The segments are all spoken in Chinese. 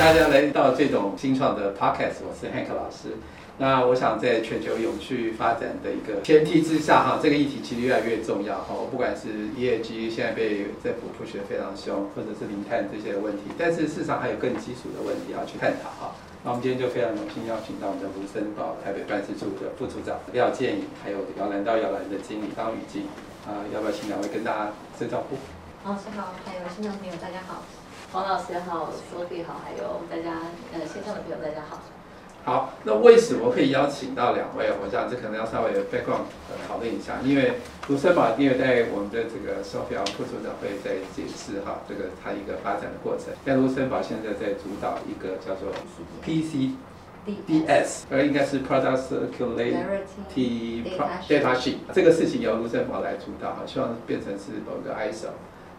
大家来到这种新创的 podcast，我是 Hank 老师。那我想在全球永续发展的一个前提之下，哈，这个议题其实越来越重要，哈。我不管是 ESG 现在被政府 push 得非常凶，或者是零碳这些问题，但是事实上还有更基础的问题要去探讨，哈。那我们今天就非常荣幸邀请到我们的卢森堡台北办事处的副处长廖建颖，还有摇篮到摇篮的经理张雨静，啊，要不要请两位跟大家打招呼？老师好，还有新的朋友大家好，黄老师好，Sophie 好，还有大家呃线上的朋友大家好。好，那为什么可以邀请到两位？我想这可能要稍微 background 讨论一下，因为卢森堡因为在我们的这个 Sophia 副处长会在解释哈，这个它一个发展的过程。但卢森堡现在在主导一个叫做 PCDS，而应该是 Product Circularity Data Sheet，这个事情由卢森堡来主导哈，希望变成是某个 ISO。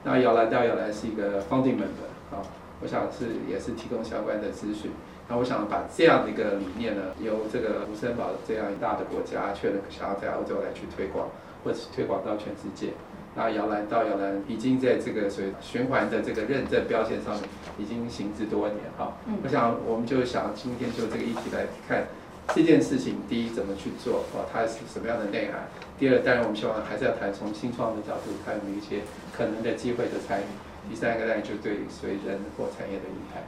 那摇篮到摇篮是一个 founding member 啊，我想是也是提供相关的资讯。那我想把这样的一个理念呢，由这个卢森堡这样一大的国家，确认想要在欧洲来去推广，或者是推广到全世界。那摇篮到摇篮已经在这个所循环的这个认证标签上面已经行之多年哈。我想我们就想今天就这个议题来看这件事情，第一怎么去做啊？它是什么样的内涵？第二，当然我们希望还是要谈从新创的角度看一些可能的机会的参与。第三个呢就对随人或产业的影响。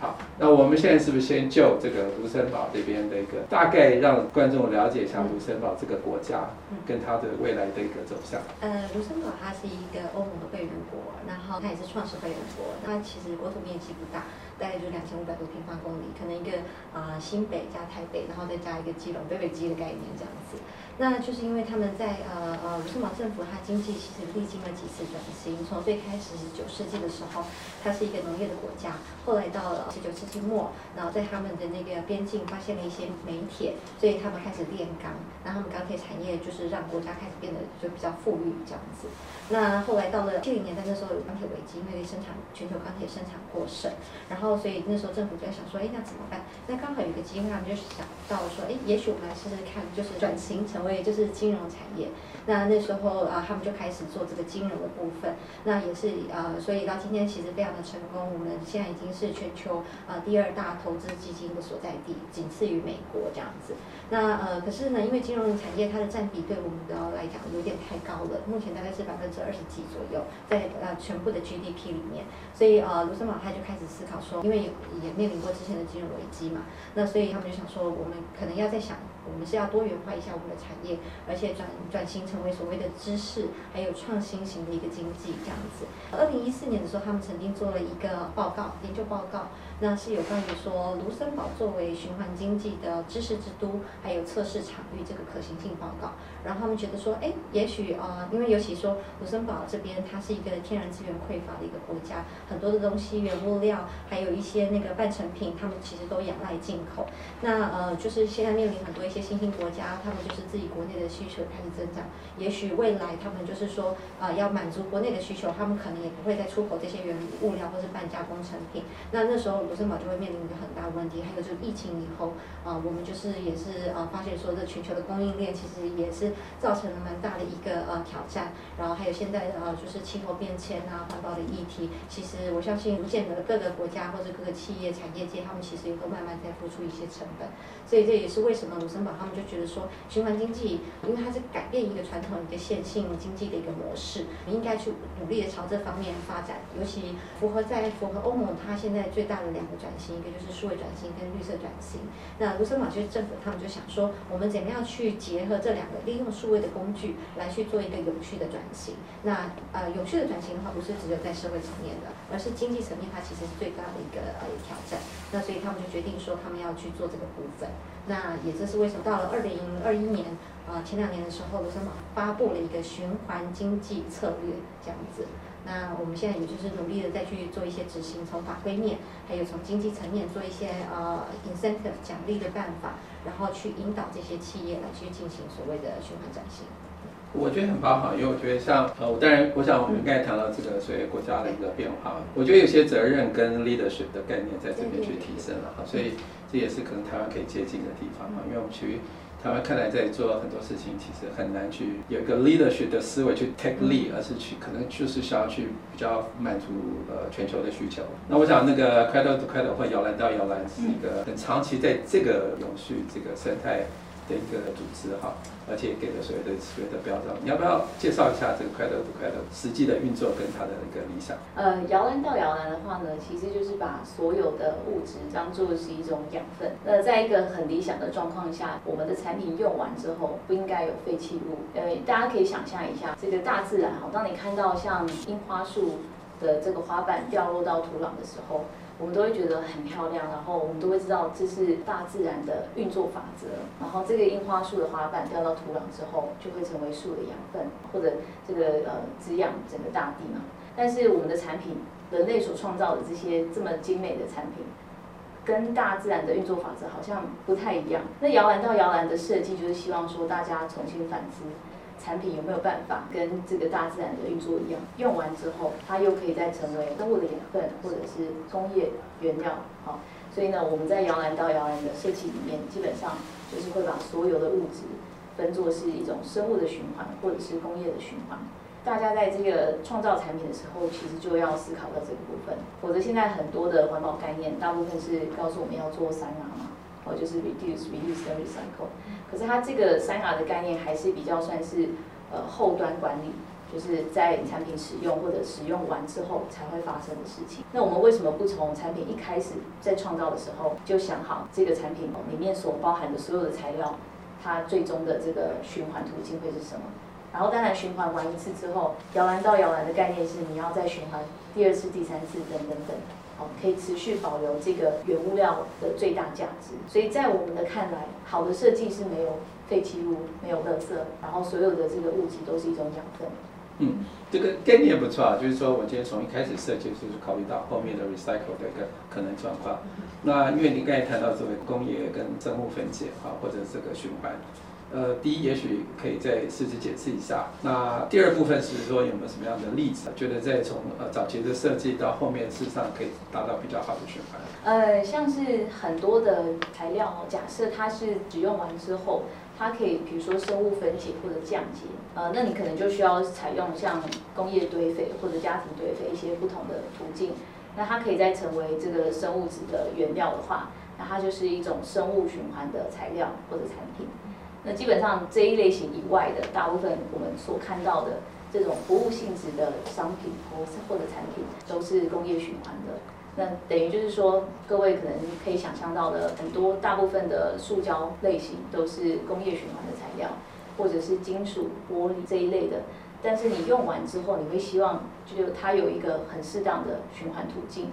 好，那我们现在是不是先就这个卢森堡这边的一个大概让观众了解一下卢森堡这个国家跟它的未来的一个走向？呃，卢森堡它是一个欧盟的会员国，然后它也是创始会员国，它其实国土面积不大。大概就两千五百多平方公里，可能一个啊新北加台北，然后再加一个基隆北北基的概念这样子。那就是因为他们在呃呃卢森堡政府，它经济其实历经了几次转型，从最开始是九世纪的时候，它是一个农业的国家，后来到了十九世纪末，然后在他们的那个边境发现了一些煤铁，所以他们开始炼钢，然后他们钢铁产业就是让国家开始变得就比较富裕这样子。那后来到了七零年代那时候有钢铁危机，因为生产全球钢铁生产过剩，然后。所以那时候政府就在想说，哎，那怎么办？那刚好有个机会，他们就想到说，哎，也许我们来试试看，就是转型成为所以就是金融产业。那那时候啊，他们就开始做这个金融的部分。那也是呃，所以到今天其实非常的成功。我们现在已经是全球呃第二大投资基金的所在地，仅次于美国这样子。那呃，可是呢，因为金融产业它的占比对我们的来讲有点太高了，目前大概是百分之二十几左右，在呃全部的 GDP 里面。所以呃，卢森堡他就开始思考说。因为也也面临过之前的金融危机嘛，那所以他们就想说，我们可能要在想，我们是要多元化一下我们的产业，而且转转型成为所谓的知识还有创新型的一个经济这样子。二零一四年的时候，他们曾经做了一个报告，研究报告。那是有关于说卢森堡作为循环经济的知识之都，还有测试场域这个可行性报告。然后他们觉得说，哎，也许啊，因为尤其说卢森堡这边它是一个天然资源匮乏的一个国家，很多的东西原物料，还有一些那个半成品，他们其实都仰赖进口。那呃，就是现在面临很多一些新兴国家，他们就是自己国内的需求开始增长。也许未来他们就是说啊，要满足国内的需求，他们可能也不会再出口这些原物料或是半加工成品。那那时候。卢森堡就会面临一个很大的问题，还有就是疫情以后，啊，我们就是也是呃发现说，这全球的供应链其实也是造成了蛮大的一个呃挑战。然后还有现在呃就是气候变迁啊，环保的议题，其实我相信逐渐的各个国家或者各个企业产业界，他们其实也都慢慢在付出一些成本。所以这也是为什么卢森堡他们就觉得说，循环经济，因为它是改变一个传统一个线性经济的一个模式，应该去努力的朝这方面发展，尤其符合在符合欧盟它现在最大的。两个转型，一个就是数位转型跟绿色转型。那卢森堡其实政府他们就想说，我们怎么样去结合这两个，用数位的工具来去做一个有序的转型。那呃，有序的转型的话，不是只有在社会层面的，而是经济层面，它其实是最大的一个呃挑战。那所以他们就决定说，他们要去做这个部分。那也这是为什么到了二零二一年啊前两年的时候，卢森堡发布了一个循环经济策略这样子。那我们现在也就是努力的再去做一些执行，从法规面，还有从经济层面做一些呃 incentive 奖励的办法，然后去引导这些企业来去进行所谓的循环转型。我觉得很棒哈，因为我觉得像呃，当然我想我们刚才谈到这个所谓国家的一个变化，我觉得有些责任跟 leadership 的概念在这边去提升了哈，所以这也是可能台湾可以接近的地方哈，因为我们去台湾看来在做很多事情，其实很难去有一个 leadership 的思维去 take lead，而是去可能就是想要去比较满足呃全球的需求。那我想那个 Cradle to Cradle 或摇篮到摇篮是一个很长期在这个永续这个生态。的一个组织哈，而且给了所谓的所谓的标章，你要不要介绍一下这个快乐不快乐实际的运作跟它的一个理想？呃，摇篮到摇篮的话呢，其实就是把所有的物质当做是一种养分。那在一个很理想的状况下，我们的产品用完之后不应该有废弃物。呃，大家可以想象一下，这个大自然哈，当你看到像樱花树的这个花瓣掉落到土壤的时候。我们都会觉得很漂亮，然后我们都会知道这是大自然的运作法则。然后这个樱花树的花瓣掉到土壤之后，就会成为树的养分，或者这个呃滋养整个大地嘛。但是我们的产品，人类所创造的这些这么精美的产品，跟大自然的运作法则好像不太一样。那摇篮到摇篮的设计，就是希望说大家重新反思。产品有没有办法跟这个大自然的运作一样？用完之后，它又可以再成为生物的养分，或者是工业原料。好，所以呢，我们在摇篮到摇篮的设计里面，基本上就是会把所有的物质分作是一种生物的循环，或者是工业的循环。大家在这个创造产品的时候，其实就要思考到这个部分。否则，现在很多的环保概念，大部分是告诉我们要做三 R 嘛。就是 reduce, reuse, and recycle。可是它这个三 R 的概念还是比较算是呃后端管理，就是在产品使用或者使用完之后才会发生的事情。那我们为什么不从产品一开始在创造的时候就想好这个产品里面所包含的所有的材料，它最终的这个循环途径会是什么？然后当然循环完一次之后，摇篮到摇篮的概念是你要再循环第二次、第三次等等等。可以持续保留这个原物料的最大价值，所以在我们的看来，好的设计是没有废弃物、没有垃圾，然后所有的这个物质都是一种养分。嗯，这个概念不错啊，就是说我今天从一开始设计就是考虑到后面的 recycle 的一个可能状况。那因为你刚才谈到这个工业跟生物分解啊，或者这个循环。呃，第一，也许可以再试着解释一下。那第二部分是说有没有什么样的例子，觉得在从呃早期的设计到后面，事实上可以达到比较好的循环。呃，像是很多的材料，假设它是使用完之后，它可以比如说生物分解或者降解，呃，那你可能就需要采用像工业堆肥或者家庭堆肥一些不同的途径。那它可以再成为这个生物质的原料的话，那它就是一种生物循环的材料或者产品。那基本上这一类型以外的大部分，我们所看到的这种服务性质的商品或或者产品，都是工业循环的。那等于就是说，各位可能可以想象到的很多大部分的塑胶类型都是工业循环的材料，或者是金属、玻璃这一类的。但是你用完之后，你会希望就它有一个很适当的循环途径。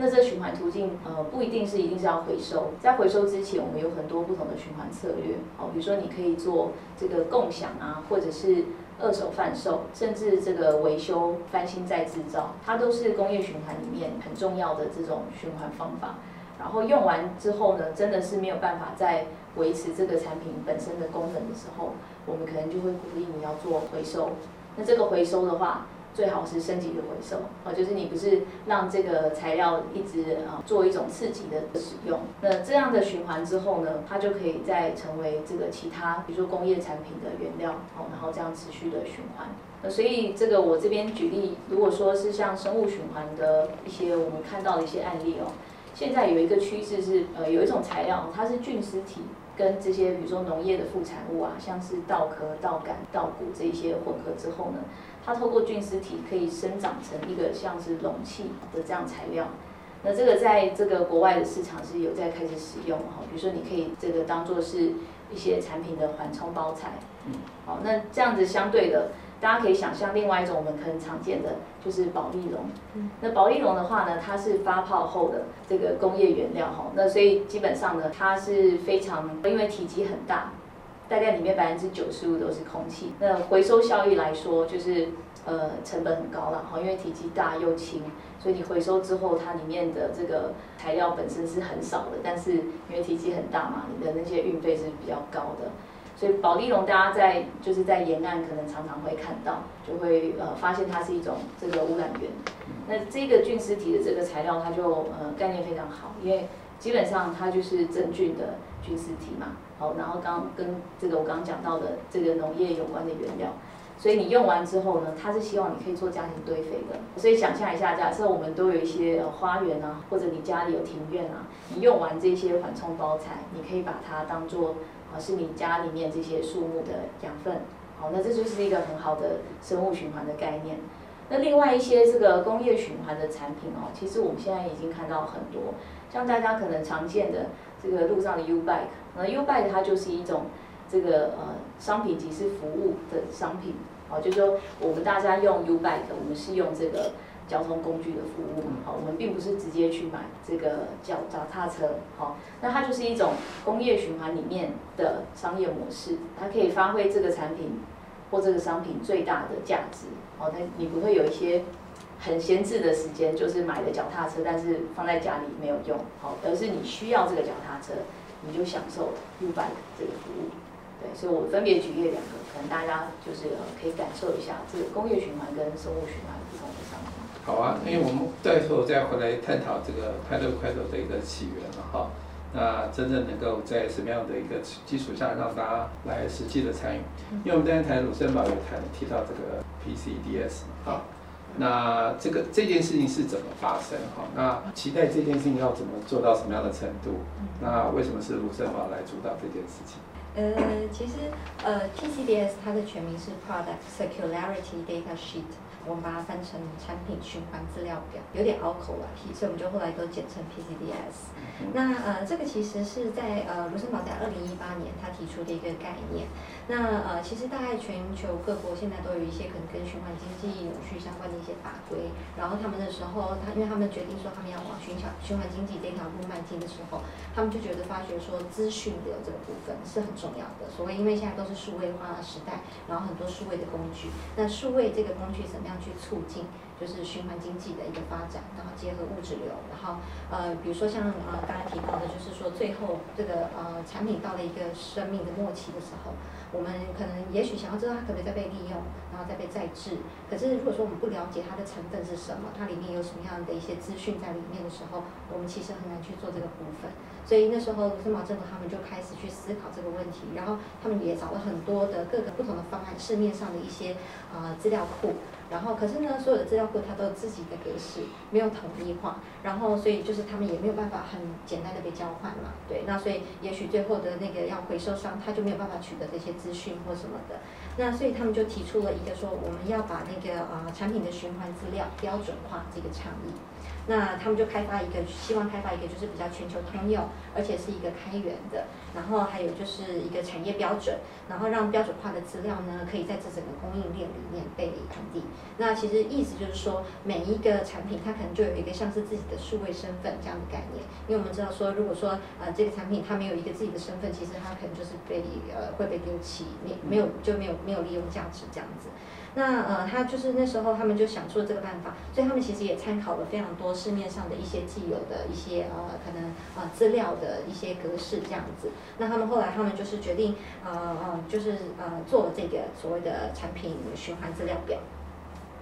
那这循环途径，呃，不一定是一定是要回收。在回收之前，我们有很多不同的循环策略。哦，比如说你可以做这个共享啊，或者是二手贩售，甚至这个维修、翻新再制造，它都是工业循环里面很重要的这种循环方法。然后用完之后呢，真的是没有办法再维持这个产品本身的功能的时候，我们可能就会鼓励你要做回收。那这个回收的话，最好是升级的回收，哦，就是你不是让这个材料一直啊做一种刺激的使用，那这样的循环之后呢，它就可以再成为这个其他，比如说工业产品的原料，哦，然后这样持续的循环。那所以这个我这边举例，如果说是像生物循环的一些我们看到的一些案例哦，现在有一个趋势是，呃，有一种材料它是菌丝体跟这些比如说农业的副产物啊，像是稻壳、稻杆、稻谷这一些混合之后呢。它透过菌丝体可以生长成一个像是容器的这样材料，那这个在这个国外的市场是有在开始使用哈，比如说你可以这个当做是一些产品的缓冲包材，嗯，好，那这样子相对的，大家可以想象另外一种我们可能常见的就是保利龙，嗯，那保利龙的话呢，它是发泡后的这个工业原料哈，那所以基本上呢，它是非常因为体积很大。大概里面百分之九十五都是空气。那回收效益来说，就是呃成本很高了哈，因为体积大又轻，所以你回收之后，它里面的这个材料本身是很少的，但是因为体积很大嘛，你的那些运费是比较高的。所以保利龙大家在就是在沿岸可能常常会看到，就会呃发现它是一种这个污染源。那这个菌丝体的这个材料，它就呃概念非常好，因为基本上它就是真菌的菌丝体嘛，好，然后刚跟这个我刚刚讲到的这个农业有关的原料，所以你用完之后呢，它是希望你可以做家庭堆肥的。所以想象一下，假设我们都有一些花园啊，或者你家里有庭院啊，你用完这些缓冲包材，你可以把它当做啊是你家里面这些树木的养分，好，那这就是一个很好的生物循环的概念。那另外一些这个工业循环的产品哦，其实我们现在已经看到很多，像大家可能常见的这个路上的 U bike，那 U bike 它就是一种这个呃商品即是服务的商品，哦，就是说我们大家用 U bike，我们是用这个交通工具的服务，好，我们并不是直接去买这个脚脚踏车，好，那它就是一种工业循环里面的商业模式，它可以发挥这个产品或这个商品最大的价值。哦，那你不会有一些很闲置的时间，就是买了脚踏车，但是放在家里没有用，好，而是你需要这个脚踏车，你就享受 U bike 这个服务。对，所以我分别举例两个，可能大家就是可以感受一下这个工业循环跟生物循环不同的商品。好啊，因为我们最后再回来探讨这个快乐快乐的一个起源了哈。那真正能够在什么样的一个基础下让大家来实际的参与？因为我们刚才谈鲁森堡有谈提到这个 PCDS 哈，那这个这件事情是怎么发生哈？那期待这件事情要怎么做到什么样的程度？那为什么是鲁森堡来主导这件事情？呃，其实呃 PCDS 它的全名是 Product Circularity Data Sheet。我们把它翻成产品循环资料表，有点拗口了，所以我们就后来都简称 PCDS。那呃，这个其实是在呃卢森堡在二零一八年他提出的一个概念。那呃，其实大概全球各国现在都有一些可能跟循环经济、永续相关的一些法规。然后他们的时候，他因为他们决定说他们要往循环循环经济这条路迈进的时候，他们就觉得发觉说资讯流这个部分是很重要的。所谓因为现在都是数位化的时代，然后很多数位的工具，那数位这个工具怎么样？去促进就是循环经济的一个发展，然后结合物质流，然后呃，比如说像呃刚才提到的，就是说最后这个呃产品到了一个生命的末期的时候，我们可能也许想要知道它可不可以再被利用，然后再被再制。可是如果说我们不了解它的成分是什么，它里面有什么样的一些资讯在里面的时候，我们其实很难去做这个部分。所以那时候卢森堡政府他们就开始去思考这个问题，然后他们也找了很多的各个不同的方案，市面上的一些呃资料库，然后可是呢，所有的资料库它都有自己的格式，没有统一化，然后所以就是他们也没有办法很简单的被交换嘛，对，那所以也许最后的那个要回收商他就没有办法取得这些资讯或什么的，那所以他们就提出了一个说我们要把那个呃产品的循环资料标准化这个倡议。那他们就开发一个，希望开发一个就是比较全球通用，而且是一个开源的，然后还有就是一个产业标准，然后让标准化的资料呢，可以在这整个供应链里面被传递。那其实意思就是说，每一个产品它可能就有一个像是自己的数位身份这样的概念，因为我们知道说，如果说呃这个产品它没有一个自己的身份，其实它可能就是被呃会被丢弃，没没有就没有没有利用价值这样子。那呃，他就是那时候他们就想出了这个办法，所以他们其实也参考了非常多市面上的一些既有的一些呃可能呃资料的一些格式这样子。那他们后来他们就是决定呃呃就是呃做这个所谓的产品循环资料表。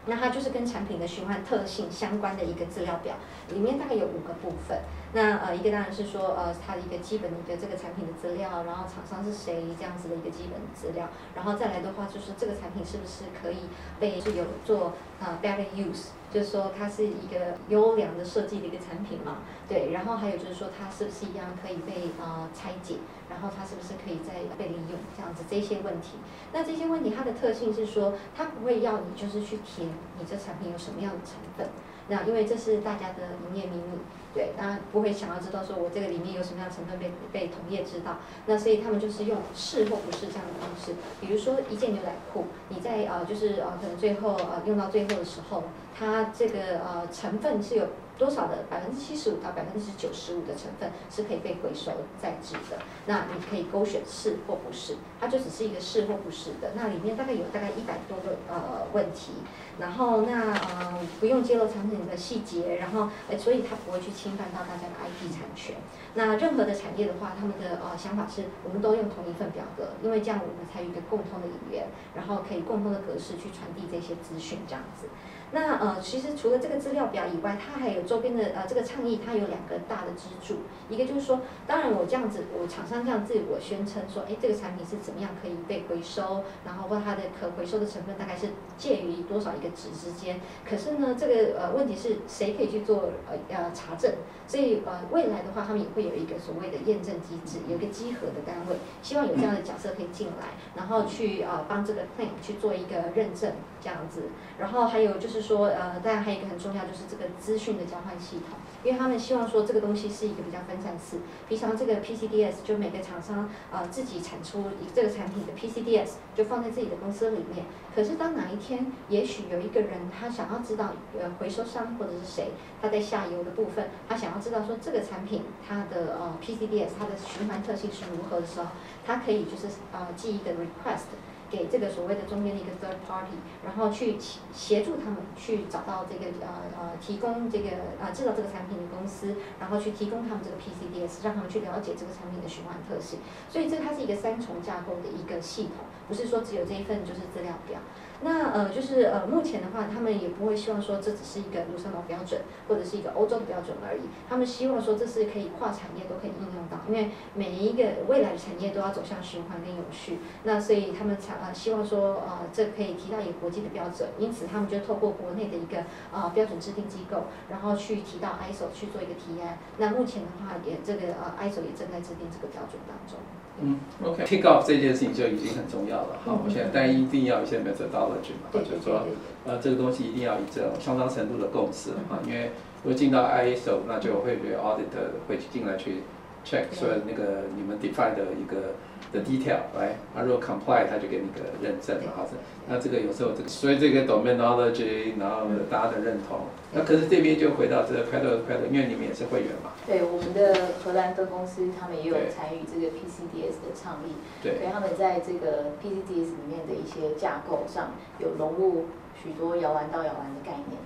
那它就是跟产品的循环特性相关的一个资料表，里面大概有五个部分。那呃，一个当然是说呃，它的一个基本的一个这个产品的资料，然后厂商是谁这样子的一个基本资料，然后再来的话就是这个产品是不是可以被是有做呃 better use，就是说它是一个优良的设计的一个产品嘛，对，然后还有就是说它是不是一样可以被呃拆解，然后它是不是可以再被利用这样子这些问题。那这些问题它的特性是说，它不会要你就是去填你这产品有什么样的成分，那因为这是大家的营业秘密。对，当然不会想要知道说我这个里面有什么样成分被被同业知道，那所以他们就是用是或不是这样的方式。比如说一件牛仔裤，你在呃就是呃可能最后呃用到最后的时候，它这个呃成分是有。多少的百分之七十五到百分之九十五的成分是可以被回收再制的，那你可以勾选是或不是，它就只是一个是或不是的，那里面大概有大概一百多个呃问题，然后那呃不用揭露产品的细节，然后呃所以它不会去侵犯到大家的 IP 产权。那任何的产业的话，他们的呃想法是我们都用同一份表格，因为这样我们才有一个共通的语言，然后可以共通的格式去传递这些资讯这样子。那呃，其实除了这个资料表以外，它还有周边的呃这个倡议，它有两个大的支柱，一个就是说，当然我这样子，我厂商这样自我宣称说，哎，这个产品是怎么样可以被回收，然后或它的可回收的成分大概是介于多少一个值之间。可是呢，这个呃问题是谁可以去做呃呃查证？所以呃未来的话，他们也会有一个所谓的验证机制，有一个稽核的单位，希望有这样的角色可以进来，然后去呃帮这个 plan 去做一个认证这样子。然后还有就是说呃，当然还有一个很重要就是这个资讯的交换系统，因为他们希望说这个东西是一个比较分散式。平常这个 PCDS 就每个厂商呃自己产出这个产品的 PCDS 就放在自己的公司里面。可是当哪一天也许有一个人他想要知道呃回收商或者是谁他在下游的部分，他想要知道说这个产品它的呃 PCDS 它的循环特性是如何的时候，他可以就是呃寄一个 request。给这个所谓的中间的一个 third party，然后去协助他们去找到这个呃呃提供这个呃制造这个产品的公司，然后去提供他们这个 PCDS，让他们去了解这个产品的循环特性。所以这它是一个三重架构的一个系统，不是说只有这一份就是资料表。那呃就是呃目前的话，他们也不会希望说这只是一个卢森堡标准或者是一个欧洲的标准而已。他们希望说这是可以跨产业都可以应用到，因为每一个未来的产业都要走向循环跟永续。那所以他们才呃希望说呃这可以提到一个国际的标准，因此他们就透过国内的一个呃标准制定机构，然后去提到 ISO 去做一个提案。那目前的话也这个呃 ISO 也正在制定这个标准当中。嗯，OK，take off 这件事情就已经很重要了。好，我现在但一定要一些 methodology 嘛，就是说，呃，这个东西一定要以这种相当程度的共识啊，因为如果进到 ISO，那就会被 auditor 会进来去 check 说那个你们 define 的一个。的 detail，来，他如果 comply，他就给你个认证嘛，好，那这个有时候这个，所以这个 dominology，然后大家的认同，那可是这边就回到这个 pedal pedal，因为你们也是会员嘛。对，我们的荷兰分公司他们也有参与这个 PCDS 的倡议，对，所以他们在这个 PCDS 里面的一些架构上有融入许多摇篮到摇篮的概念。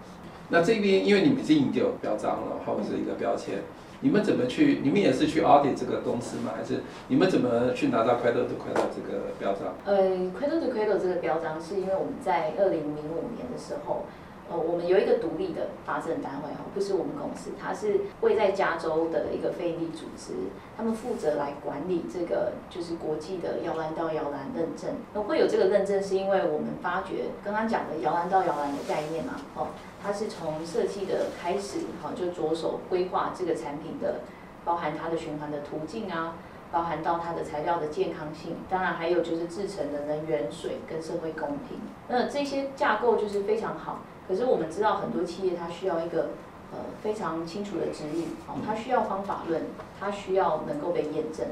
那这边因为你们已经有标章了，或者是一个标签。你们怎么去？你们也是去 audit 这个公司吗？还是你们怎么去拿到 Cradle to Cradle 这个标章？呃，Cradle to Cradle 这个标章是因为我们在二零零五年的时候，呃，我们有一个独立的发证单位哈，不是我们公司，它是位在加州的一个非利组织，他们负责来管理这个就是国际的摇篮到摇篮认证。那会有这个认证，是因为我们发觉刚刚讲的摇篮到摇篮的概念嘛，哦。它是从设计的开始，好，就着手规划这个产品的，包含它的循环的途径啊，包含到它的材料的健康性，当然还有就是制成的能源、水跟社会公平。那这些架构就是非常好，可是我们知道很多企业它需要一个呃非常清楚的指引，好，它需要方法论，它需要能够被验证，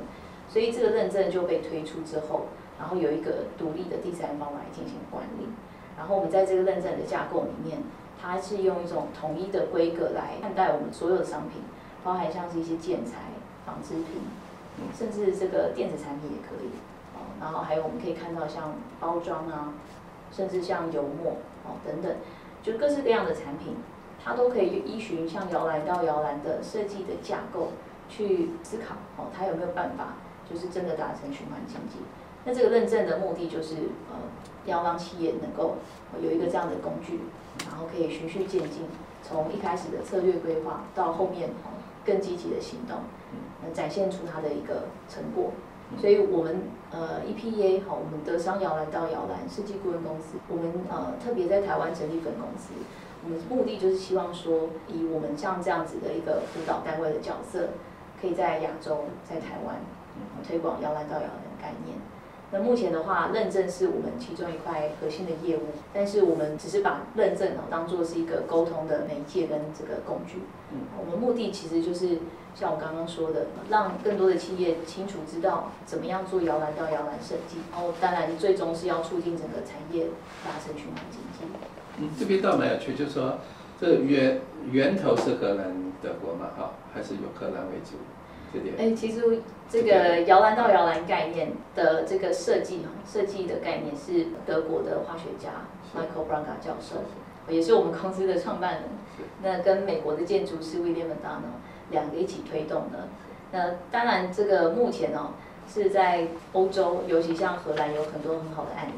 所以这个认证就被推出之后，然后有一个独立的第三方来进行管理，然后我们在这个认证的架构里面。它是用一种统一的规格来看待我们所有的商品，包含像是一些建材、纺织品，甚至这个电子产品也可以。哦，然后还有我们可以看到像包装啊，甚至像油墨哦等等，就各式各样的产品，它都可以依循像摇篮到摇篮的设计的架构去思考哦，它有没有办法就是真的达成循环经济？那这个认证的目的就是呃，要让企业能够有一个这样的工具。然后可以循序渐进，从一开始的策略规划到后面更积极的行动，嗯，展现出它的一个成果。所以，我们呃 EPA 好，我们德商摇篮到摇篮设计顾问公司，我们呃特别在台湾成立分公司，我们目的就是希望说，以我们像这样子的一个辅导单位的角色，可以在亚洲，在台湾推广摇篮到摇篮的概念。那目前的话，认证是我们其中一块核心的业务，但是我们只是把认证哦当做是一个沟通的媒介跟这个工具。嗯，我们目的其实就是像我刚刚说的，让更多的企业清楚知道怎么样做摇篮到摇篮设计，然后当然最终是要促进整个产业发生循环经济。嗯，这边倒蛮有趣，就是说这源源头是荷兰德国嘛，哈，还是以荷兰为主？哎，其实这个摇篮到摇篮概念的这个设计设计的概念是德国的化学家 Michael Branca 教授，也是我们公司的创办人。那跟美国的建筑师 William d 呢，两个一起推动的。那当然，这个目前哦是在欧洲，尤其像荷兰有很多很好的案例。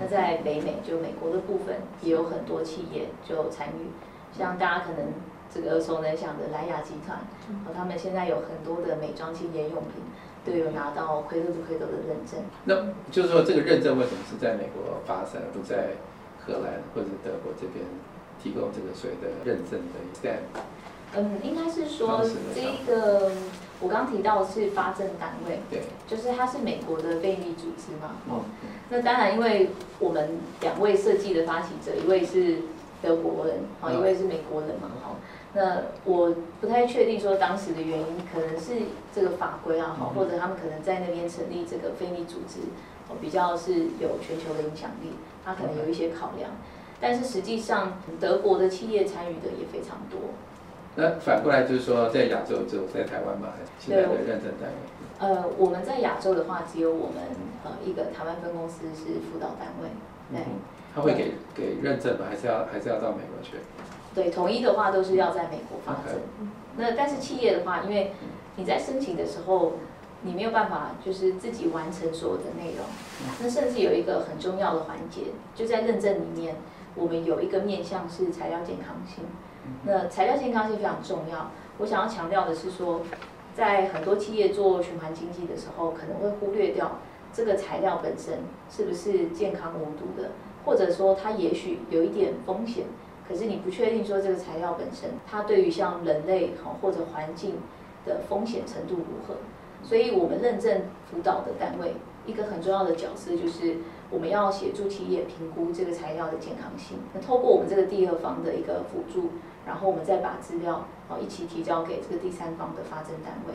那在北美就美国的部分也有很多企业就参与，像大家可能这个耳熟能详的莱雅集团，和他们现在有很多的美妆清洁用品都有拿到亏豆不亏豆的认证。那就是说这个认证为什么是在美国发生，不在荷兰或者德国这边提供这个所谓的认证的 stamp？嗯，应该是说这个。我刚提到是发证单位，对，就是它是美国的非营利组织嘛。哦，那当然，因为我们两位设计的发起者，一位是德国人，好，一位是美国人嘛。好，那我不太确定说当时的原因，可能是这个法规啊，好，或者他们可能在那边成立这个非营利组织，哦，比较是有全球的影响力，他可能有一些考量。但是实际上，德国的企业参与的也非常多。那反过来就是说，在亚洲只有在台湾吧，现在的认证单位。呃，我们在亚洲的话，只有我们呃一个台湾分公司是辅导单位。对。他会给给认证吗？还是要还是要到美国去？对，统一的话都是要在美国发证。那但是企业的话，因为你在申请的时候，你没有办法就是自己完成所有的内容。那甚至有一个很重要的环节，就在认证里面，我们有一个面向是材料健康性。那材料健康性非常重要。我想要强调的是说，在很多企业做循环经济的时候，可能会忽略掉这个材料本身是不是健康无毒的，或者说它也许有一点风险，可是你不确定说这个材料本身它对于像人类好或者环境的风险程度如何。所以我们认证辅导的单位一个很重要的角色就是我们要协助企业评估这个材料的健康性。那透过我们这个第二方的一个辅助。然后我们再把资料哦一起提交给这个第三方的发证单位，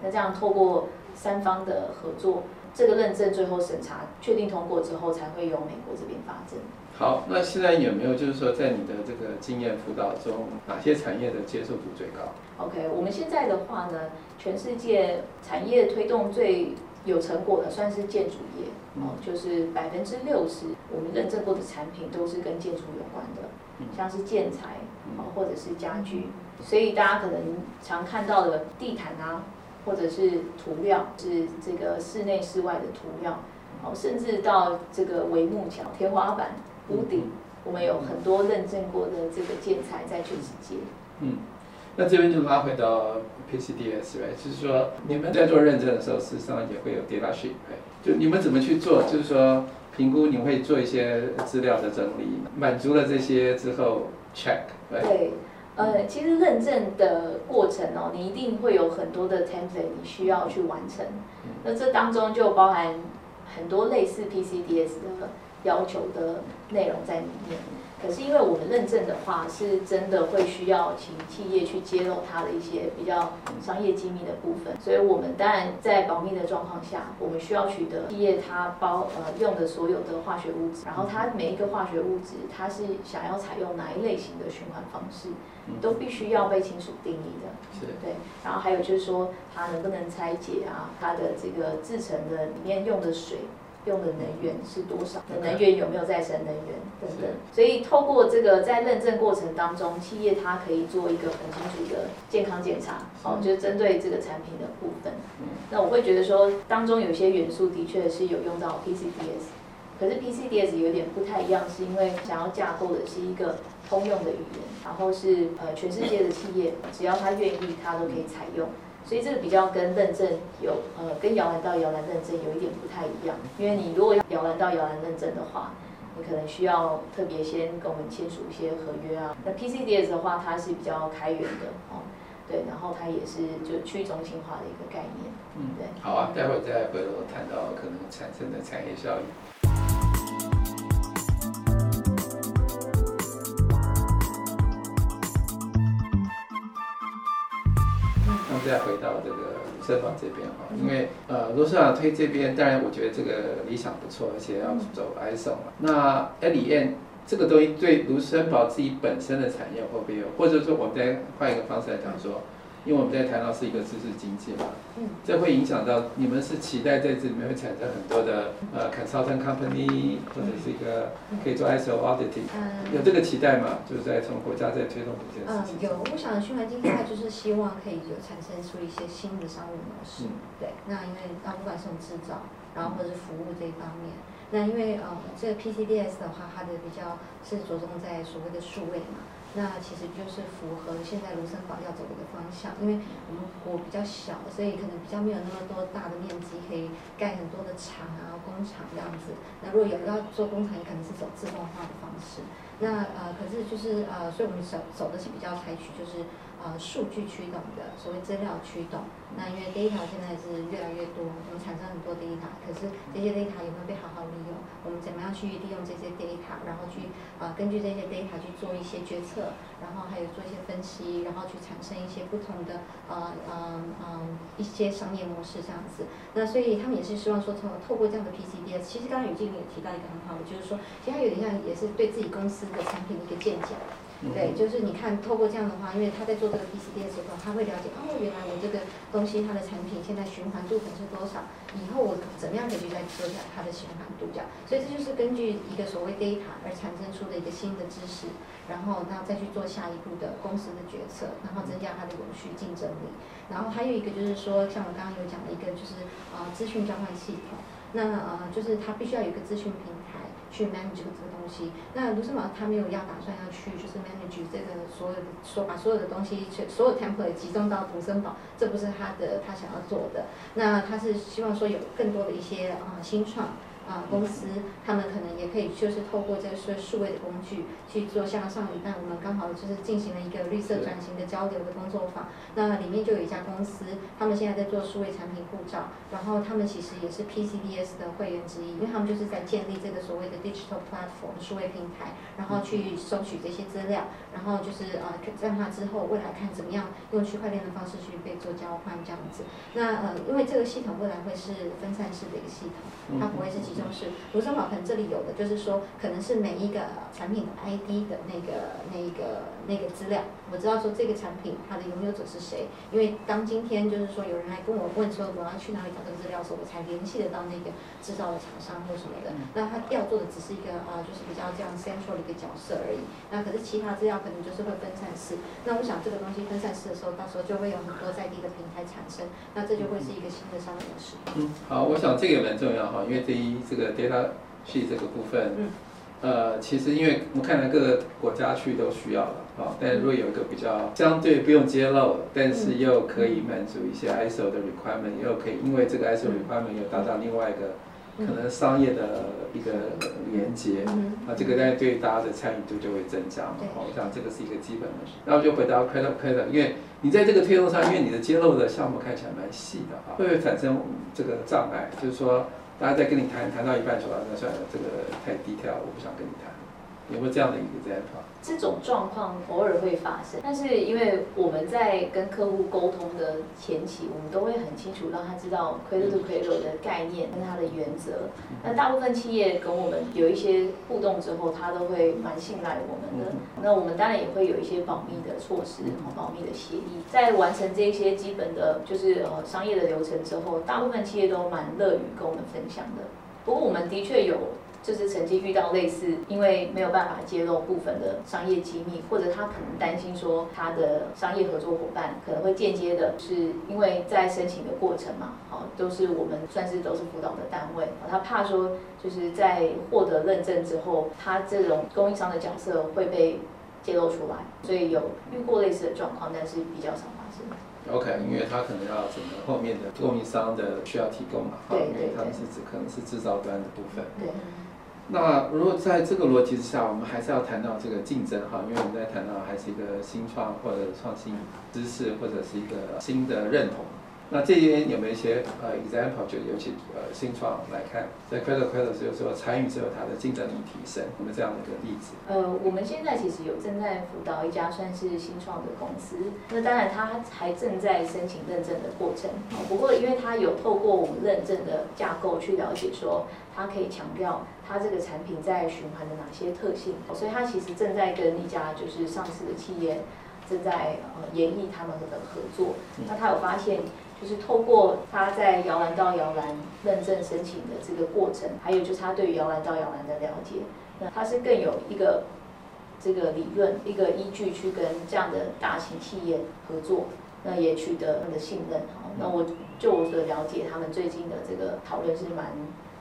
那这样透过三方的合作，这个认证最后审查确定通过之后，才会由美国这边发证。好，那现在有没有就是说在你的这个经验辅导中，哪些产业的接受度最高？OK，我们现在的话呢，全世界产业推动最有成果的算是建筑业哦，就是百分之六十我们认证过的产品都是跟建筑有关的，像是建材。或者是家具，所以大家可能常看到的地毯啊，或者是涂料，是这个室内室外的涂料，哦，甚至到这个帷幕墙、天花板、屋顶，我们有很多认证过的这个建材在全世界。嗯，那这边就拉回到 PCDS 呗，就是说你们在做认证的时候，事实上也会有 data sheet，就你们怎么去做？就是说评估，你会做一些资料的整理，满足了这些之后。check 对，呃，其实认证的过程哦，你一定会有很多的 template 你需要去完成，那这当中就包含很多类似 PCDS 的要求的内容在里面。可是因为我们认证的话，是真的会需要请企业去揭露它的一些比较商业机密的部分，所以我们当然在保密的状况下，我们需要取得企业它包呃用的所有的化学物质，然后它每一个化学物质它是想要采用哪一类型的循环方式，都必须要被清楚定义的。是。对。然后还有就是说它能不能拆解啊，它的这个制成的里面用的水。用的能源是多少？能源有没有再生能源等等？所以透过这个在认证过程当中，企业它可以做一个很清楚的健康检查，哦，就是针对这个产品的部分。那我会觉得说，当中有些元素的确是有用到 PCDS，可是 PCDS 有点不太一样，是因为想要架构的是一个通用的语言，然后是呃全世界的企业只要他愿意，他都可以采用。所以这个比较跟认证有呃，跟摇篮到摇篮认证有一点不太一样，因为你如果要摇篮到摇篮认证的话，你可能需要特别先跟我们签署一些合约啊。那 PCDS 的话，它是比较开源的哦，对，然后它也是就去中心化的一个概念。嗯，对。好啊，待会再回头谈到可能产生的产业效益。再回到这个卢森堡这边哈，因为呃卢森堡推这边，当然我觉得这个理想不错，而且要走 ISO 嘛。那 L E N 这个东西对卢森堡自己本身的产业会不会有，或者说我们再换一个方式来讲说。因为我们在谈到是一个知识经济嘛，这会影响到你们是期待在这里面会产生很多的呃 consultant company 或者是一个可以做 ISO auditing，有这个期待吗？就是在从国家在推动这件事情。嗯，有。我想循环经济它就是希望可以有产生出一些新的商务模式。对，那因为啊不管是从制造，然后或者是服务这一方面。那因为呃这个 PCDS 的话，它的比较是着重在所谓的数位嘛。那其实就是符合现在卢森堡要走的一个方向，因为我们国比较小，所以可能比较没有那么多大的面积可以盖很多的厂啊、工厂这样子。那如果有要做工厂，也可能是走自动化的方式。那呃，可是就是呃，所以我们走走的是比较采取就是。呃，数据驱动的，所谓资料驱动。那因为 data 现在是越来越多，我们产生很多 data，可是这些 data 有没有被好好利用？我们怎么样去利用这些 data，然后去呃根据这些 data 去做一些决策，然后还有做一些分析，然后去产生一些不同的呃呃呃一些商业模式这样子。那所以他们也是希望说，从透过这样的 PCDS，其实刚刚雨静也提到一个很好的，就是说，其实它有点像也是对自己公司的产品的一个见解。对，就是你看，透过这样的话，因为他在做这个 PCD 的时候，他会了解哦，原来我这个东西它的产品现在循环度可是多少，以后我怎么样可以去再做下它的循环度这样，所以这就是根据一个所谓 data 而产生出的一个新的知识，然后那再去做下一步的公司的决策，然后增加它的永续竞争力。然后还有一个就是说，像我刚刚有讲的一个就是啊资讯交换系统，那呃就是它必须要有一个资讯平台。去 manage 这个东西，那卢森堡他没有要打算要去，就是 manage 这个所有的，说把所有的东西，所有 template 集中到卢森堡，这不是他的他想要做的。那他是希望说有更多的一些啊新创。啊，公司他们可能也可以，就是透过这个数数位的工具去做。像上一半，我们刚好就是进行了一个绿色转型的交流的工作坊。那里面就有一家公司，他们现在在做数位产品护照，然后他们其实也是 PCDS 的会员之一，因为他们就是在建立这个所谓的 digital platform 数位平台，然后去收取这些资料，然后就是呃让它之后未来看怎么样用区块链的方式去被做交换这样子。那呃，因为这个系统未来会是分散式的一个系统，它不会是集。就是卢森堡可能这里有的，就是说可能是每一个产品的 ID 的那个、那个、那个资料。我知道说这个产品它的拥有者是谁，因为当今天就是说有人来跟我问说我要去哪里找这个资料的时候，我才联系得到那个制造的厂商或什么的。那他要做的只是一个啊，就是比较这样 central 的一个角色而已。那可是其他资料可能就是会分散式。那我想这个东西分散式的时候，到时候就会有很多在地的平台产生。那这就会是一个新的商业模式。嗯，好，我想这个蛮重要哈，因为这一这个 data sheet 这个部分，呃，其实因为我们看来各个国家去都需要了。啊，但如果有一个比较相对不用揭露，但是又可以满足一些 ISO 的 requirement，又可以因为这个 ISO requirement 又达到另外一个可能商业的一个连接，那这个在对大家的参与度就会增加嘛。好，我想这个是一个基本的。然后就回答 e d i t credit，因为你在这个推动上，因为你的揭露的项目看起来蛮细的啊，会不会产生这个障碍？就是说，大家在跟你谈谈到一半说，那算了，这个太低调，我不想跟你谈。有没有这样的一个这样这种状况偶尔会发生，但是因为我们在跟客户沟通的前期，我们都会很清楚让他知道 cradle to cradle 的概念跟它的原则。那大部分企业跟我们有一些互动之后，他都会蛮信赖我们的。那我们当然也会有一些保密的措施和保密的协议。在完成这些基本的，就是呃商业的流程之后，大部分企业都蛮乐于跟我们分享的。不过我们的确有。就是曾经遇到类似，因为没有办法揭露部分的商业机密，或者他可能担心说他的商业合作伙伴可能会间接的，是因为在申请的过程嘛，好，都是我们算是都是辅导的单位，他怕说就是在获得认证之后，他这种供应商的角色会被揭露出来，所以有遇过类似的状况，但是比较少发生。OK，因为他可能要整个后面的供应商的需要提供嘛，对因为他们是指可能是制造端的部分。对。那如果在这个逻辑之下，我们还是要谈到这个竞争哈，因为我们在谈到还是一个新创或者创新知识或者是一个新的认同。那这边有没有一些呃 example，就尤其呃新创来看，在 credit credit 时候参与之后，它的竞争力提升，有没有这样的一个例子？呃，我们现在其实有正在辅导一家算是新创的公司，那当然它还正在申请认证的过程。不过因为它有透过我们认证的架构去了解，说它可以强调它这个产品在循环的哪些特性，所以它其实正在跟一家就是上市的企业正在呃研议他们的合作。那它有发现。就是透过他在摇篮到摇篮认证申请的这个过程，还有就是他对于摇篮到摇篮的了解，那他是更有一个这个理论一个依据去跟这样的大型企业合作，那也取得他们的信任。好，那我就我所了解，他们最近的这个讨论是蛮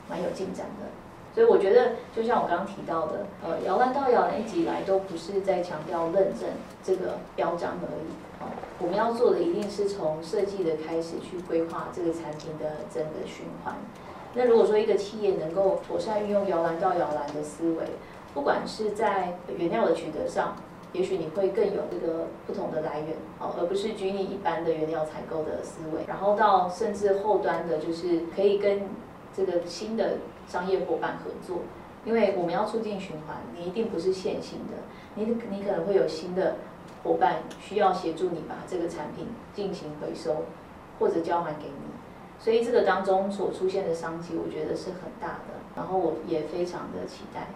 蛮有进展的。所以我觉得，就像我刚刚提到的，呃，摇篮到摇篮一直以来都不是在强调认证这个标章而已。哦，我们要做的一定是从设计的开始去规划这个产品的整个循环。那如果说一个企业能够妥善运用摇篮到摇篮的思维，不管是在原料的取得上，也许你会更有这个不同的来源，哦，而不是拘泥一般的原料采购的思维。然后到甚至后端的，就是可以跟这个新的。商业伙伴合作，因为我们要促进循环，你一定不是线性的，你你可能会有新的伙伴需要协助你把这个产品进行回收或者交还给你，所以这个当中所出现的商机，我觉得是很大的，然后我也非常的期待。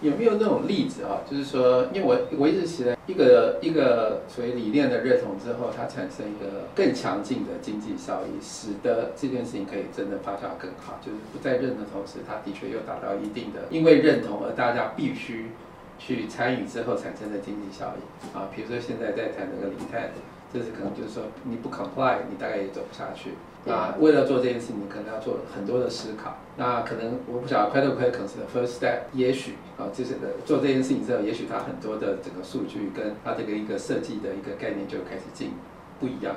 有没有那种例子啊？就是说，因为我我一直觉得一个一个所谓理念的认同之后，它产生一个更强劲的经济效益，使得这件事情可以真的发酵更好。就是不在认同同时，它的确又达到一定的，因为认同而大家必须去参与之后产生的经济效益啊。比如说现在在谈那个零碳，这是可能就是说你不 comply，你大概也走不下去。那为了做这件事情，你可能要做很多的思考。那可能我不晓得，快都快可能是 first step，也许啊，就是做这件事情之后，也许它很多的整个数据跟它这个一个设计的一个概念就开始进不一样。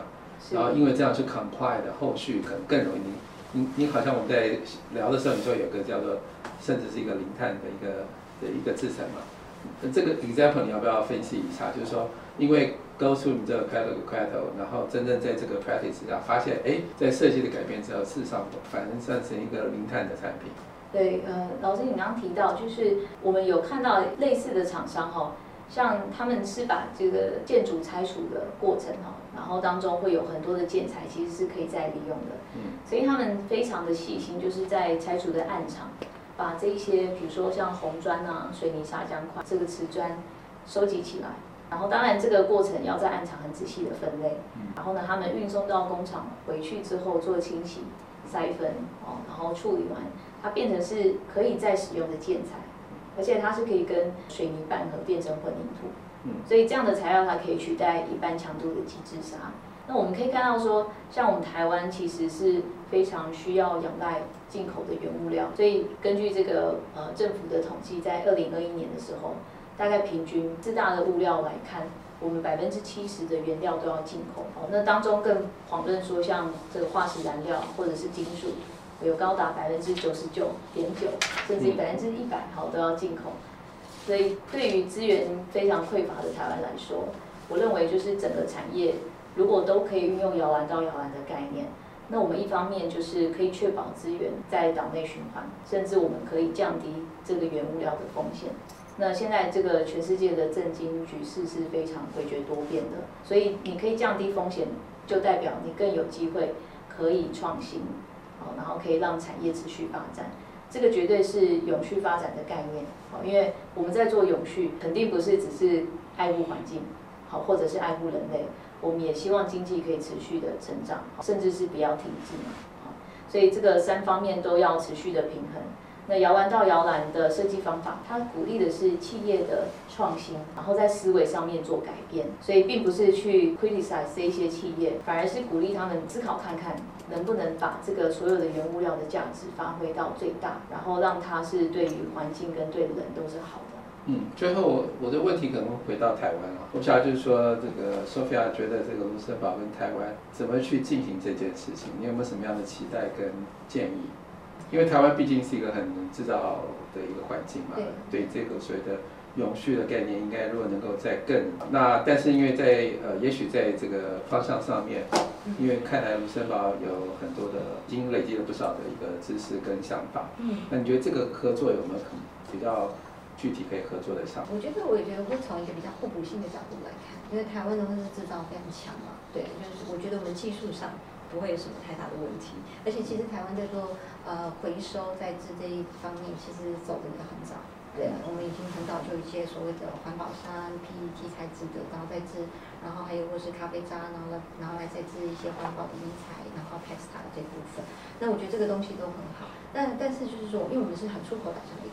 然后因为这样去 comply 的后续可能更容易。你你好像我们在聊的时候，你说有个叫做甚至是一个零碳的一个的一个制成嘛？这个 example 你要不要分析一下？就是说，因为 go through 你这个 q u a d 然后真正在这个 practice 上发现，哎，在设计的改变之后，事实上反正算成一个零碳的产品。对，呃，老师你刚刚提到，就是我们有看到类似的厂商哈，像他们是把这个建筑拆除的过程哈，然后当中会有很多的建材其实是可以再利用的，嗯，所以他们非常的细心，就是在拆除的暗场。把这一些，比如说像红砖啊、水泥砂浆块、这个瓷砖收集起来，然后当然这个过程要在暗场很仔细的分类，然后呢，他们运送到工厂回去之后做清洗、筛分哦，然后处理完，它变成是可以再使用的建材，而且它是可以跟水泥拌合变成混凝土，所以这样的材料它可以取代一般强度的机制砂。那我们可以看到说，像我们台湾其实是非常需要仰赖进口的原物料，所以根据这个呃政府的统计，在二零二一年的时候，大概平均四大的物料来看，我们百分之七十的原料都要进口。哦，那当中更遑论说像这个化石燃料或者是金属，有高达百分之九十九点九，甚至百分之一百好都要进口。所以对于资源非常匮乏的台湾来说，我认为就是整个产业。如果都可以运用摇篮到摇篮的概念，那我们一方面就是可以确保资源在岛内循环，甚至我们可以降低这个原物料的风险。那现在这个全世界的政经局势是非常诡谲多变的，所以你可以降低风险，就代表你更有机会可以创新，好，然后可以让产业持续发展。这个绝对是永续发展的概念，好，因为我们在做永续，肯定不是只是爱护环境，好，或者是爱护人类。我们也希望经济可以持续的成长，甚至是不要停滞嘛，好所以这个三方面都要持续的平衡。那摇篮到摇篮的设计方法，它鼓励的是企业的创新，然后在思维上面做改变，所以并不是去 criticize 这一些企业，反而是鼓励他们思考看看，能不能把这个所有的原物料的价值发挥到最大，然后让它是对于环境跟对人都是好的。嗯，最后我的问题可能回到台湾了。我想就是说，这个 Sophia 觉得这个卢森堡跟台湾怎么去进行这件事情？你有没有什么样的期待跟建议？因为台湾毕竟是一个很制造的一个环境嘛，对这个所谓的永续的概念，应该如果能够再更那，但是因为在呃，也许在这个方向上面，因为看来卢森堡有很多的已经累积了不少的一个知识跟想法。嗯，那你觉得这个合作有没有可能比较？具体可以合作的项目，我觉得我也觉得会从一个比较互补性的角度来看，因为台湾的话是制造非常强嘛，对，就是我觉得我们技术上不会有什么太大的问题，而且其实台湾在做呃回收再制这一方面，其实走的也很早，对，我们已经很早就一些所谓的环保衫、PET 材质的，然后再制，然后还有或是咖啡渣，然后来然后来再制一些环保的衣材，然后 p a s t 这部分，那我觉得这个东西都很好，但但是就是说，因为我们是很出口导向的。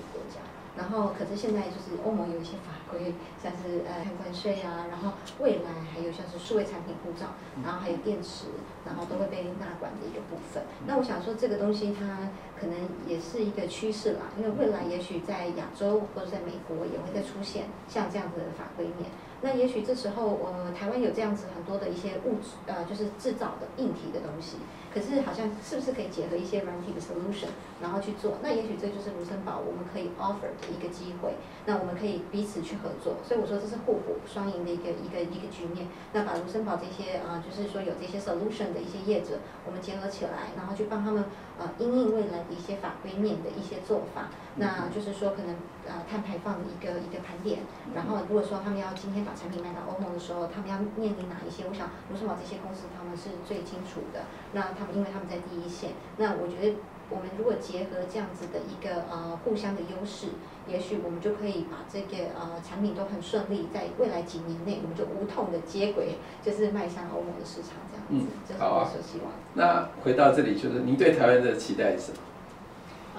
然后，可是现在就是欧盟有一些法规，像是呃碳关税啊，然后未来还有像是数位产品护照，然后还有电池，然后都会被纳管的一个部分。那我想说这个东西它可能也是一个趋势啦，因为未来也许在亚洲或者在美国也会再出现像这样子的法规面。那也许这时候呃台湾有这样子很多的一些物质呃就是制造的硬体的东西。可是好像是不是可以结合一些软体的 solution，然后去做？那也许这就是卢森堡我们可以 offer 的一个机会。那我们可以彼此去合作，所以我说这是互补双赢的一个一个一个局面。那把卢森堡这些啊，就是说有这些 solution 的一些业者，我们结合起来，然后去帮他们呃，因应未来的一些法规面的一些做法。那就是说可能呃碳排放的一个一个盘点。然后如果说他们要今天把产品卖到欧盟的时候，他们要面临哪一些？我想卢森堡这些公司他们是最清楚的。那他们因为他们在第一线，那我觉得我们如果结合这样子的一个呃互相的优势，也许我们就可以把这个呃产品都很顺利，在未来几年内我们就无痛的接轨，就是迈向欧盟的市场这样子。嗯，好啊。希望。那回到这里，就是您对台湾的期待是什么？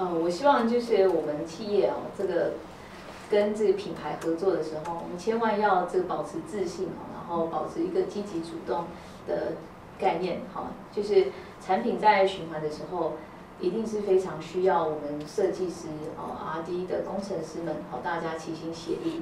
嗯，我希望就是我们企业哦，这个跟这个品牌合作的时候，我们千万要这个保持自信哦，然后保持一个积极主动的。概念哈，就是产品在循环的时候，一定是非常需要我们设计师哦，R&D 的工程师们哦，大家齐心协力。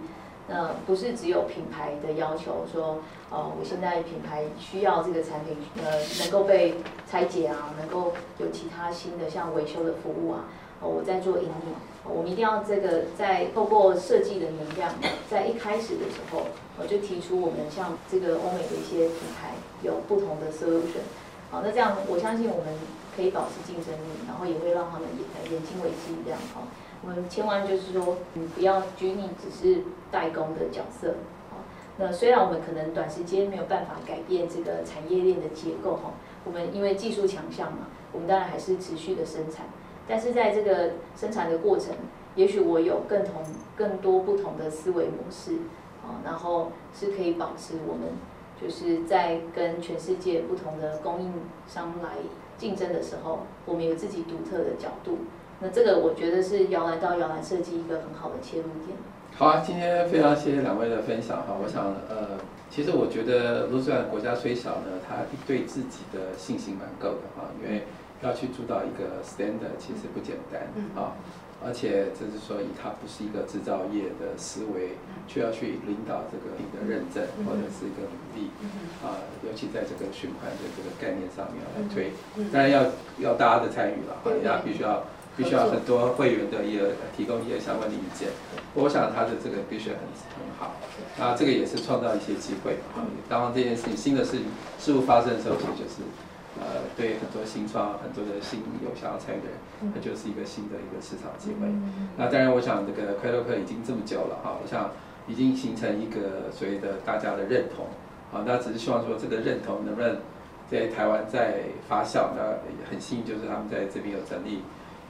那不是只有品牌的要求，说哦，我现在品牌需要这个产品呃能够被拆解啊，能够有其他新的像维修的服务啊，哦，我在做引领。我们一定要这个在透过设计的能量，在一开始的时候，我就提出我们像这个欧美的一些品牌有不同的 solution，好，那这样我相信我们可以保持竞争力，然后也会让他们眼眼睛为之这样哈。我们千万就是说，你不要拘泥只是代工的角色，好，那虽然我们可能短时间没有办法改变这个产业链的结构哈，我们因为技术强项嘛，我们当然还是持续的生产。但是在这个生产的过程，也许我有更同更多不同的思维模式，啊，然后是可以保持我们就是在跟全世界不同的供应商来竞争的时候，我们有自己独特的角度。那这个我觉得是摇篮到摇篮设计一个很好的切入点。好啊，今天非常谢谢两位的分享哈。我想呃，其实我觉得卢斯兰国家虽小呢，他对自己的信心蛮够的哈，因为。要去主导一个 standard 其实不简单啊，而且就是说，以他不是一个制造业的思维，却要去领导这个的认证或者是一个努力啊，尤其在这个循环的这个概念上面来推，当然要要大家的参与了，大家必须要必须要很多会员的也提供一些相关的意见。我想他的这个必须很很好，那这个也是创造一些机会啊。当这件事情新的事情事物发生的时候，其实就是。呃，对很多新创、很多的新有想要参与的人，它就是一个新的一个市场机会。那当然，我想这个快乐课已经这么久了哈，我想已经形成一个所谓的大家的认同。好，那只是希望说这个认同能不能在台湾再发酵。那很幸运就是他们在这边有成立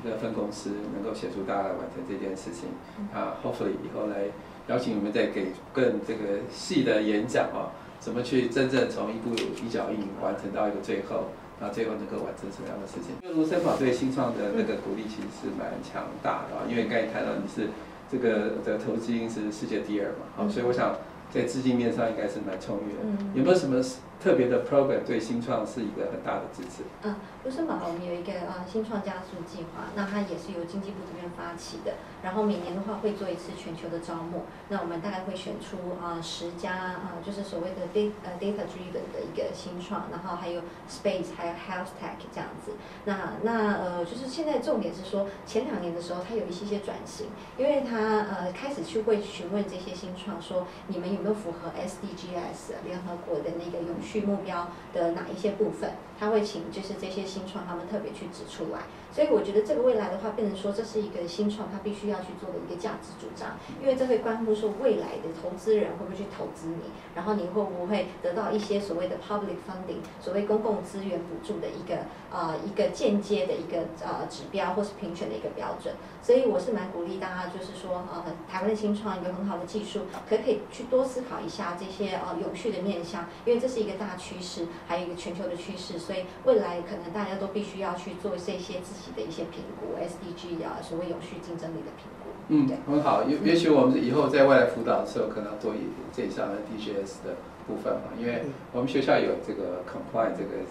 一个分公司，能够协助大家来完成这件事情。啊，hopefully 以后来邀请你们再给更这个细的演讲啊。怎么去真正从一步一脚印完成到一个最后，那最后能够完成什么样的事情？因为卢森堡对新创的那个鼓励其实是蛮强大的啊，因为刚才谈到你是这个的投资金是世界第二嘛，好，所以我想在资金面上应该是蛮充裕的。有没有什么？特别的 program 对新创是一个很大的支持。嗯，卢森堡我们有一个呃新创加速计划，那它也是由经济部这边发起的。然后每年的话会做一次全球的招募，那我们大概会选出啊十家啊，就是所谓的 data 呃 data driven 的一个新创，然后还有 space 还有 health tech 这样子。那那呃就是现在重点是说前两年的时候它有一些些转型，因为它呃开始去会询问这些新创说你们有没有符合 SDGs 联合国的那个永。去目标的哪一些部分，他会请就是这些新创他们特别去指出来。所以我觉得这个未来的话，变成说这是一个新创，它必须要去做的一个价值主张，因为这会关乎说未来的投资人会不会去投资你，然后你会不会得到一些所谓的 public funding，所谓公共资源补助的一个呃一个间接的一个呃指标或是评选的一个标准。所以我是蛮鼓励大家，就是说呃台湾的新创有很好的技术，可不可以去多思考一下这些呃永续的面向，因为这是一个大趋势，还有一个全球的趋势，所以未来可能大家都必须要去做这些己的一些评估，SDG 啊，所谓永续竞争力的评估。嗯，很好。也也许我们以后在外来辅导的时候，可能要多一这一项的 DGS 的部分嘛，因为我们学校有这个 comply 这个，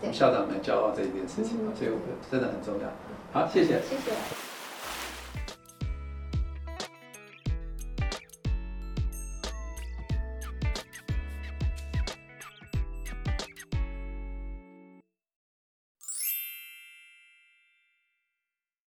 我们校长们骄傲这一件事情嘛，所以我们真的很重要。好，谢谢。谢谢。